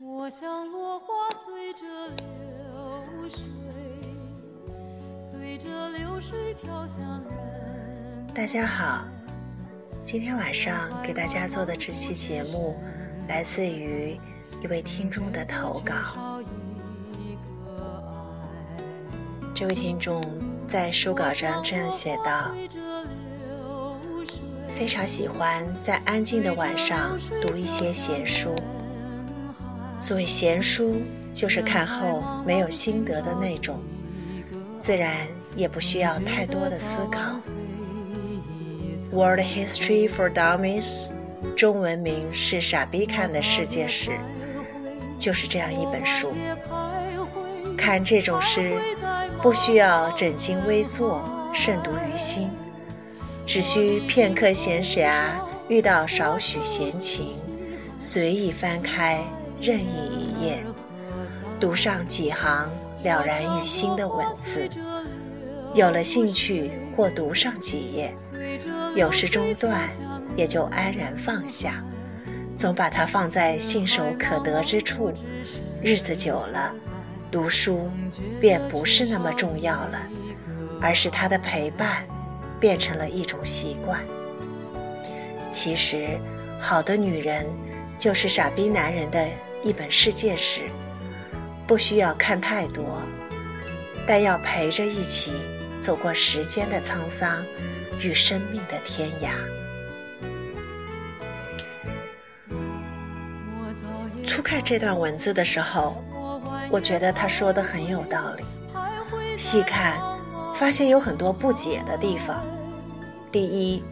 我像落花随着流水，随着流水飘向人。大家好，今天晚上给大家做的这期节目，来自于一位听众的投稿。这位听众在书稿上这样写道：“非常喜欢在安静的晚上读一些闲书。所谓闲书，就是看后没有心得的那种，自然也不需要太多的思考。World History for Dummies，中文名是《傻逼看的世界史》，就是这样一本书。看这种诗。”不需要枕襟微坐，慎独于心，只需片刻闲暇，遇到少许闲情，随意翻开任意一页，读上几行了然于心的文字，有了兴趣或读上几页，有时中断，也就安然放下，总把它放在信手可得之处，日子久了。读书便不是那么重要了，而是他的陪伴变成了一种习惯。其实，好的女人就是傻逼男人的一本世界史，不需要看太多，但要陪着一起走过时间的沧桑与生命的天涯。初看这段文字的时候。我觉得他说的很有道理。细看，发现有很多不解的地方。第一，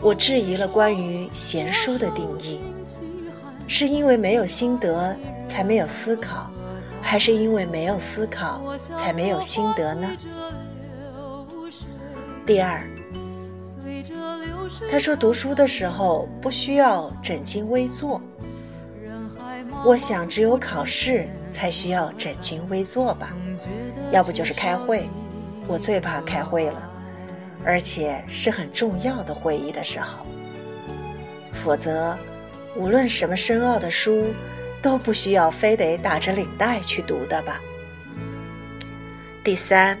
我质疑了关于闲书的定义：是因为没有心得才没有思考，还是因为没有思考才没有心得呢？第二，他说读书的时候不需要整经微坐。我想，只有考试才需要整经微坐吧，要不就是开会。我最怕开会了，而且是很重要的会议的时候。否则，无论什么深奥的书，都不需要非得打着领带去读的吧。第三，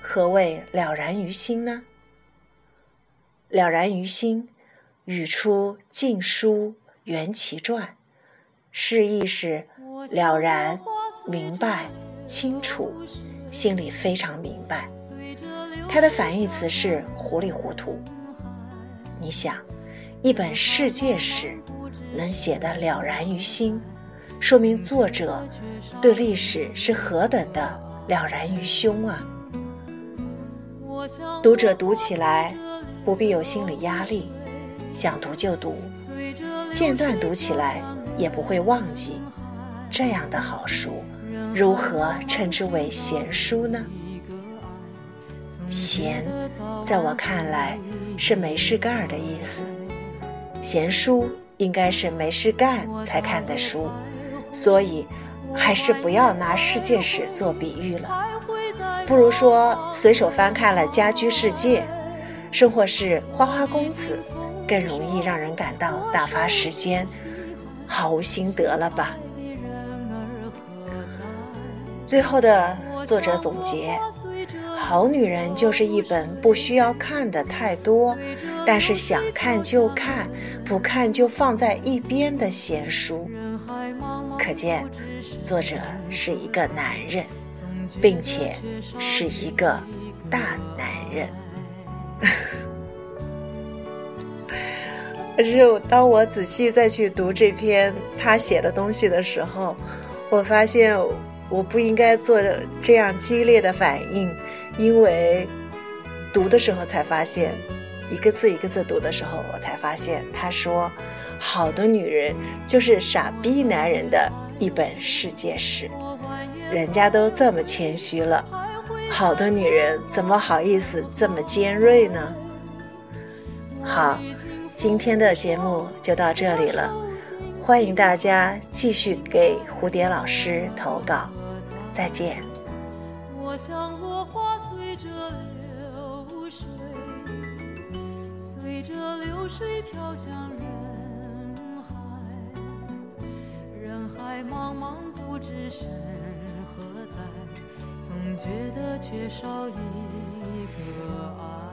何谓了然于心呢？了然于心，语出《晋书·缘齐传》。示意是了然、明白、清楚，心里非常明白。它的反义词是糊里糊涂。你想，一本世界史能写得了然于心，说明作者对历史是何等的了然于胸啊！读者读起来不必有心理压力，想读就读，间断读起来。也不会忘记，这样的好书，如何称之为闲书呢？闲，在我看来是没事干的意思。闲书应该是没事干才看的书，所以还是不要拿世界史做比喻了，不如说随手翻看了《家居世界》，生活是花花公子，更容易让人感到打发时间。毫无心得了吧？最后的作者总结：好女人就是一本不需要看的太多，但是想看就看，不看就放在一边的闲书。可见，作者是一个男人，并且是一个大男人。可是，当我仔细再去读这篇他写的东西的时候，我发现我不应该做这样激烈的反应，因为读的时候才发现，一个字一个字读的时候，我才发现他说：“好的女人就是傻逼男人的一本世界史。”人家都这么谦虚了，好的女人怎么好意思这么尖锐呢？好。今天的节目就到这里了，欢迎大家继续给蝴蝶老师投稿，再见。我像落花随着流水，随着流水飘向人海。人海茫茫不知身何在，总觉得缺少一个爱。